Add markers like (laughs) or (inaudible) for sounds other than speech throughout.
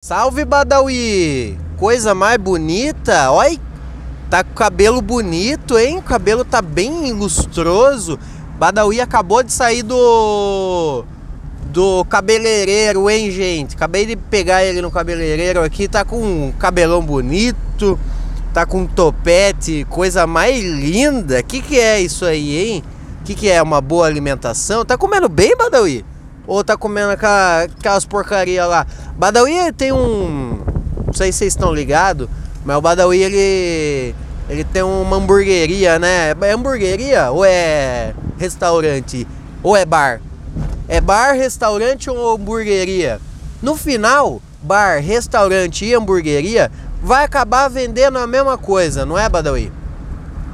Salve Badawi! Coisa mais bonita! Olha, tá com cabelo bonito, hein? O cabelo tá bem lustroso. Badawi acabou de sair do do cabeleireiro, hein, gente? Acabei de pegar ele no cabeleireiro aqui, tá com um cabelão bonito, tá com um topete, coisa mais linda. Que que é isso aí, hein? Que que é uma boa alimentação? Tá comendo bem, Badawi? Ou tá comendo aquelas porcaria lá? Badawi tem um. Não sei se vocês estão ligados, mas o Badawi ele. Ele tem uma hamburgueria, né? É hamburgueria ou é restaurante? Ou é bar? É bar, restaurante ou hamburgueria? No final, bar, restaurante e hamburgueria vai acabar vendendo a mesma coisa, não é, Badawi?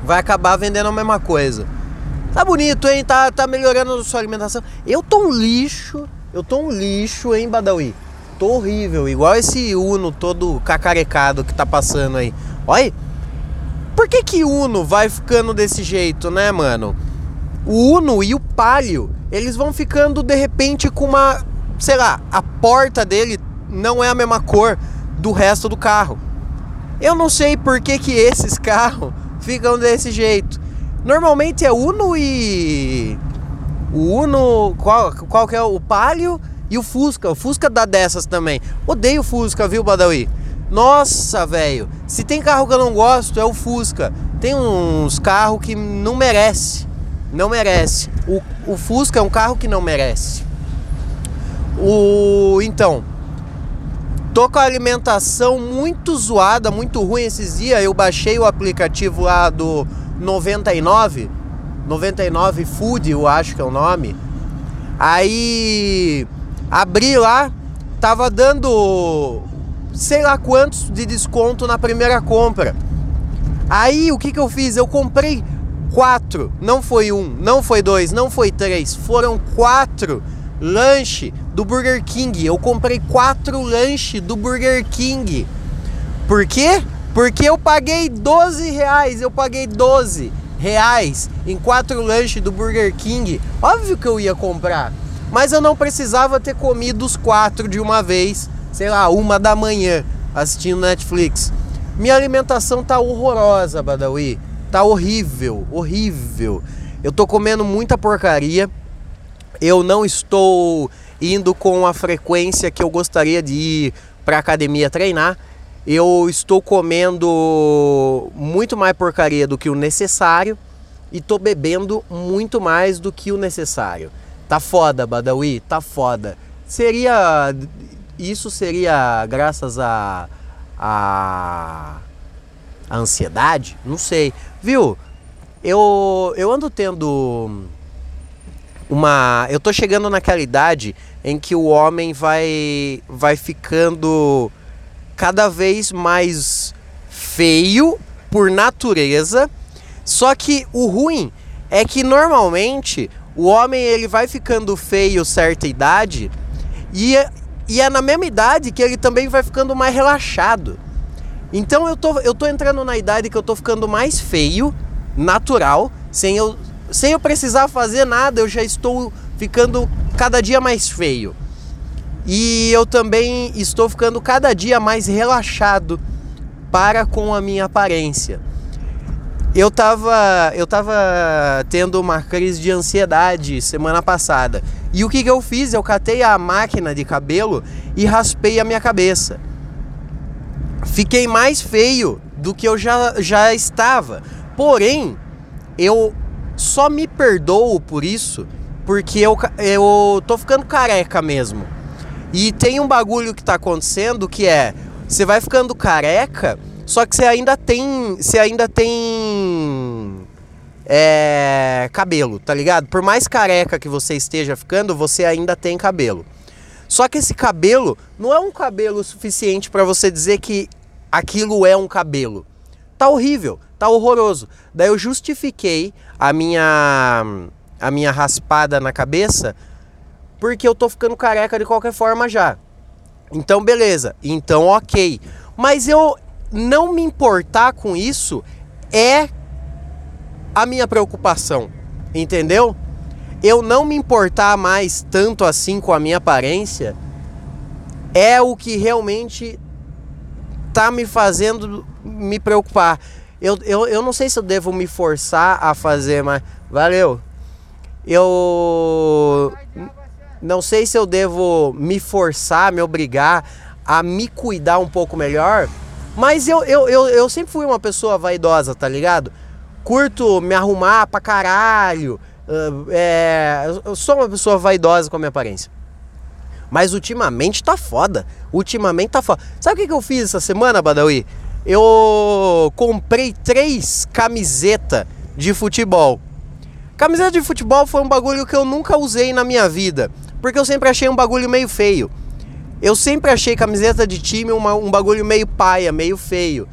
Vai acabar vendendo a mesma coisa. Tá bonito, hein? Tá, tá melhorando a sua alimentação. Eu tô um lixo. Eu tô um lixo, hein, Badawi? Tô horrível. Igual esse Uno todo cacarecado que tá passando aí. Olha. Por que que Uno vai ficando desse jeito, né, mano? O Uno e o Palio, eles vão ficando de repente com uma... Sei lá, a porta dele não é a mesma cor do resto do carro. Eu não sei por que que esses (laughs) carros ficam desse jeito. Normalmente é Uno e. O Uno. Qual, qual que é? O Palio e o Fusca. O Fusca dá dessas também. Odeio o Fusca, viu, Badawi? Nossa, velho. Se tem carro que eu não gosto, é o Fusca. Tem uns carros que não merece. Não merece. O, o Fusca é um carro que não merece. O. Então. Tô com a alimentação muito zoada, muito ruim esses dias. Eu baixei o aplicativo lá do 99, 99 Food, eu acho que é o nome. Aí abri lá, tava dando sei lá quantos de desconto na primeira compra. Aí o que que eu fiz? Eu comprei quatro, não foi um, não foi dois, não foi três, foram quatro lanche do Burger King. Eu comprei quatro lanche do Burger King. Por quê? Porque eu paguei 12 reais, eu paguei 12 reais em quatro lanches do Burger King. Óbvio que eu ia comprar, mas eu não precisava ter comido os quatro de uma vez, sei lá, uma da manhã, assistindo Netflix. Minha alimentação tá horrorosa, Badawi. Tá horrível, horrível. Eu tô comendo muita porcaria. Eu não estou indo com a frequência que eu gostaria de ir para academia treinar eu estou comendo muito mais porcaria do que o necessário e tô bebendo muito mais do que o necessário. Tá foda, Badawi, tá foda. Seria isso seria graças a a, a ansiedade? Não sei. Viu? Eu eu ando tendo uma, eu tô chegando naquela idade em que o homem vai vai ficando cada vez mais feio por natureza. Só que o ruim é que normalmente o homem ele vai ficando feio certa idade e é, e é na mesma idade que ele também vai ficando mais relaxado. Então eu tô, eu tô entrando na idade que eu tô ficando mais feio, natural, sem eu, sem eu precisar fazer nada, eu já estou ficando cada dia mais feio. E eu também estou ficando cada dia mais relaxado para com a minha aparência. Eu estava eu tava tendo uma crise de ansiedade semana passada. E o que, que eu fiz? Eu catei a máquina de cabelo e raspei a minha cabeça. Fiquei mais feio do que eu já, já estava. Porém, eu só me perdoo por isso porque eu, eu tô ficando careca mesmo. E tem um bagulho que tá acontecendo que é, você vai ficando careca, só que você ainda tem, você ainda tem é, cabelo, tá ligado? Por mais careca que você esteja ficando, você ainda tem cabelo. Só que esse cabelo não é um cabelo suficiente para você dizer que aquilo é um cabelo. Tá horrível, tá horroroso. Daí eu justifiquei a minha a minha raspada na cabeça porque eu tô ficando careca de qualquer forma já. Então, beleza. Então, ok. Mas eu não me importar com isso é a minha preocupação. Entendeu? Eu não me importar mais tanto assim com a minha aparência é o que realmente tá me fazendo me preocupar. Eu, eu, eu não sei se eu devo me forçar a fazer, mas. Valeu! Eu não sei se eu devo me forçar, me obrigar a me cuidar um pouco melhor, mas eu, eu, eu, eu sempre fui uma pessoa vaidosa, tá ligado? Curto me arrumar pra caralho. Uh, é, eu sou uma pessoa vaidosa com a minha aparência. Mas ultimamente tá foda. Ultimamente tá foda. Sabe o que, que eu fiz essa semana, Badawi? Eu comprei três camisetas de futebol. Camiseta de futebol foi um bagulho que eu nunca usei na minha vida. Porque eu sempre achei um bagulho meio feio. Eu sempre achei camiseta de time uma, um bagulho meio paia, meio feio.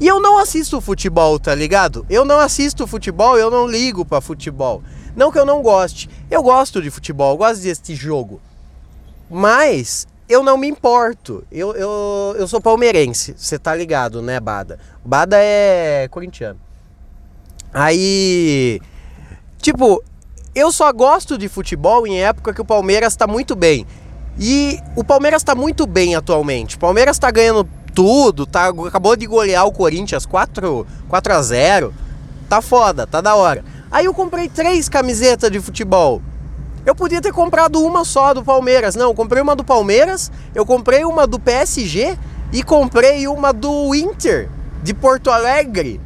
E eu não assisto futebol, tá ligado? Eu não assisto futebol, eu não ligo para futebol. Não que eu não goste. Eu gosto de futebol, eu gosto desse jogo. Mas eu não me importo. Eu, eu, eu sou palmeirense, você tá ligado, né, Bada? Bada é corintiano. Aí. Tipo, eu só gosto de futebol em época que o Palmeiras tá muito bem. E o Palmeiras tá muito bem atualmente. O Palmeiras tá ganhando tudo, tá, acabou de golear o Corinthians 4, 4 a 0 Tá foda, tá da hora. Aí eu comprei três camisetas de futebol. Eu podia ter comprado uma só do Palmeiras. Não, eu comprei uma do Palmeiras, eu comprei uma do PSG e comprei uma do Inter de Porto Alegre,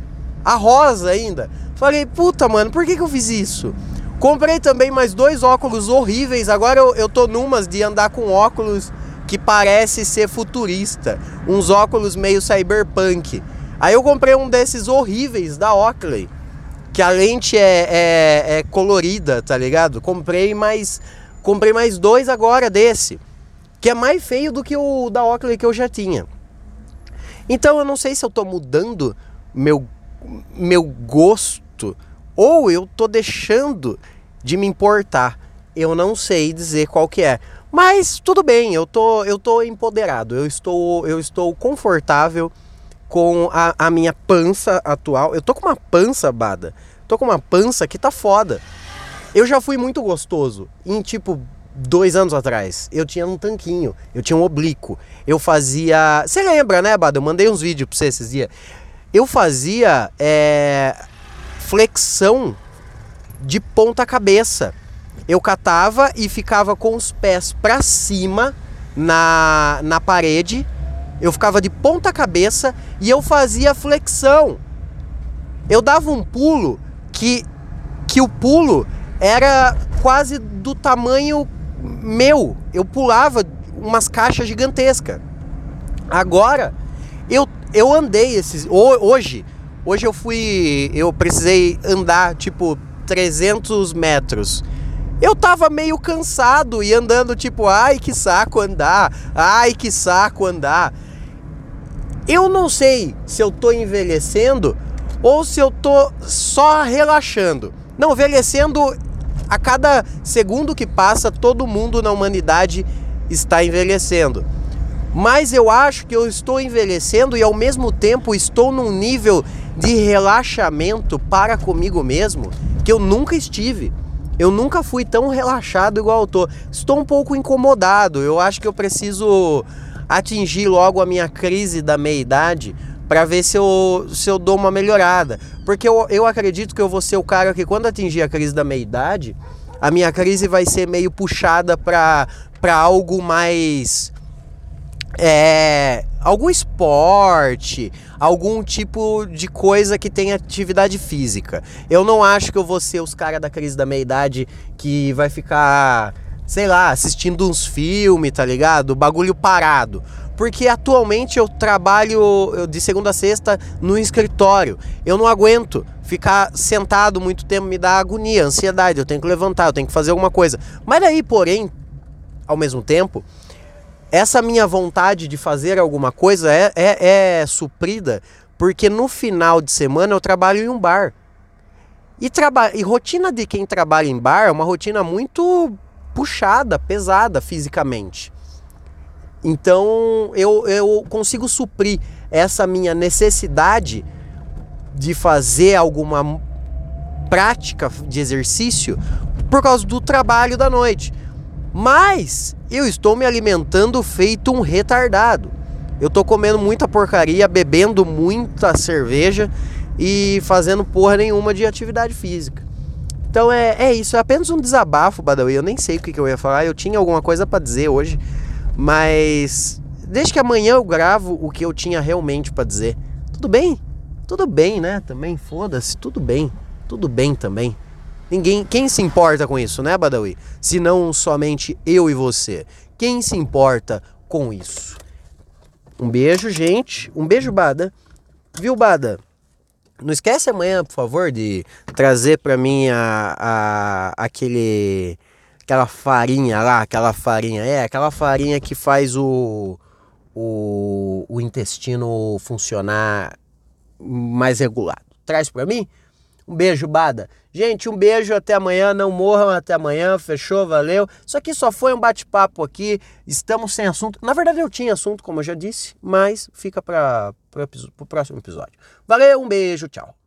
a rosa ainda. Falei, puta, mano, por que, que eu fiz isso? Comprei também mais dois óculos horríveis. Agora eu, eu tô numas de andar com óculos que parece ser futurista. Uns óculos meio cyberpunk. Aí eu comprei um desses horríveis da Oakley que a lente é, é, é colorida, tá ligado? Comprei mais, comprei mais dois agora desse, que é mais feio do que o da Oakley que eu já tinha. Então eu não sei se eu tô mudando meu, meu gosto ou eu tô deixando de me importar. Eu não sei dizer qual que é. Mas tudo bem, eu tô, eu tô empoderado, eu estou, eu estou confortável com a, a minha pança atual. Eu tô com uma pança, Bada. Tô com uma pança que tá foda. Eu já fui muito gostoso. Em tipo, dois anos atrás, eu tinha um tanquinho, eu tinha um oblíquo. Eu fazia. Você lembra, né, Bada? Eu mandei uns vídeos pra você esses dias. Eu fazia é... flexão de ponta cabeça. Eu catava e ficava com os pés para cima na, na parede eu ficava de ponta cabeça e eu fazia flexão. Eu dava um pulo que, que o pulo era quase do tamanho meu. Eu pulava umas caixas gigantescas. Agora, eu, eu andei esses. Hoje, hoje eu fui. Eu precisei andar tipo 300 metros. Eu tava meio cansado e andando tipo, ai que saco andar, ai que saco andar. Eu não sei se eu tô envelhecendo ou se eu tô só relaxando. Não, envelhecendo a cada segundo que passa, todo mundo na humanidade está envelhecendo. Mas eu acho que eu estou envelhecendo e ao mesmo tempo estou num nível de relaxamento para comigo mesmo que eu nunca estive. Eu nunca fui tão relaxado igual eu tô. Estou um pouco incomodado. Eu acho que eu preciso atingir logo a minha crise da meia-idade para ver se eu, se eu dou uma melhorada. Porque eu, eu acredito que eu vou ser o cara que, quando atingir a crise da meia-idade, a minha crise vai ser meio puxada para algo mais. É, algum esporte, algum tipo de coisa que tenha atividade física. Eu não acho que eu vou ser os caras da crise da meia-idade que vai ficar sei lá, assistindo uns filmes, tá ligado? Bagulho parado. Porque atualmente eu trabalho de segunda a sexta no escritório. Eu não aguento ficar sentado muito tempo, me dá agonia, ansiedade. Eu tenho que levantar, eu tenho que fazer alguma coisa. Mas daí, porém, ao mesmo tempo, essa minha vontade de fazer alguma coisa é, é, é suprida porque no final de semana eu trabalho em um bar. E, traba e rotina de quem trabalha em bar é uma rotina muito puxada, pesada fisicamente. Então eu, eu consigo suprir essa minha necessidade de fazer alguma prática de exercício por causa do trabalho da noite. Mas eu estou me alimentando feito um retardado. Eu tô comendo muita porcaria, bebendo muita cerveja e fazendo porra nenhuma de atividade física. Então é, é isso, é apenas um desabafo, Badawi. Eu nem sei o que, que eu ia falar, eu tinha alguma coisa para dizer hoje, mas desde que amanhã eu gravo o que eu tinha realmente para dizer. Tudo bem? Tudo bem, né? Também foda-se, tudo bem. Tudo bem também. Ninguém, quem se importa com isso, né, Badawi? Se não somente eu e você. Quem se importa com isso? Um beijo, gente. Um beijo, Bada. Viu, Bada? Não esquece amanhã, por favor, de trazer para mim a, a, aquele aquela farinha lá, aquela farinha, é, aquela farinha que faz o, o, o intestino funcionar mais regulado. Traz para mim? Um beijo, Bada. Gente, um beijo, até amanhã. Não morram até amanhã. Fechou? Valeu. Isso aqui só foi um bate-papo aqui. Estamos sem assunto. Na verdade, eu tinha assunto, como eu já disse, mas fica para o próximo episódio. Valeu, um beijo, tchau.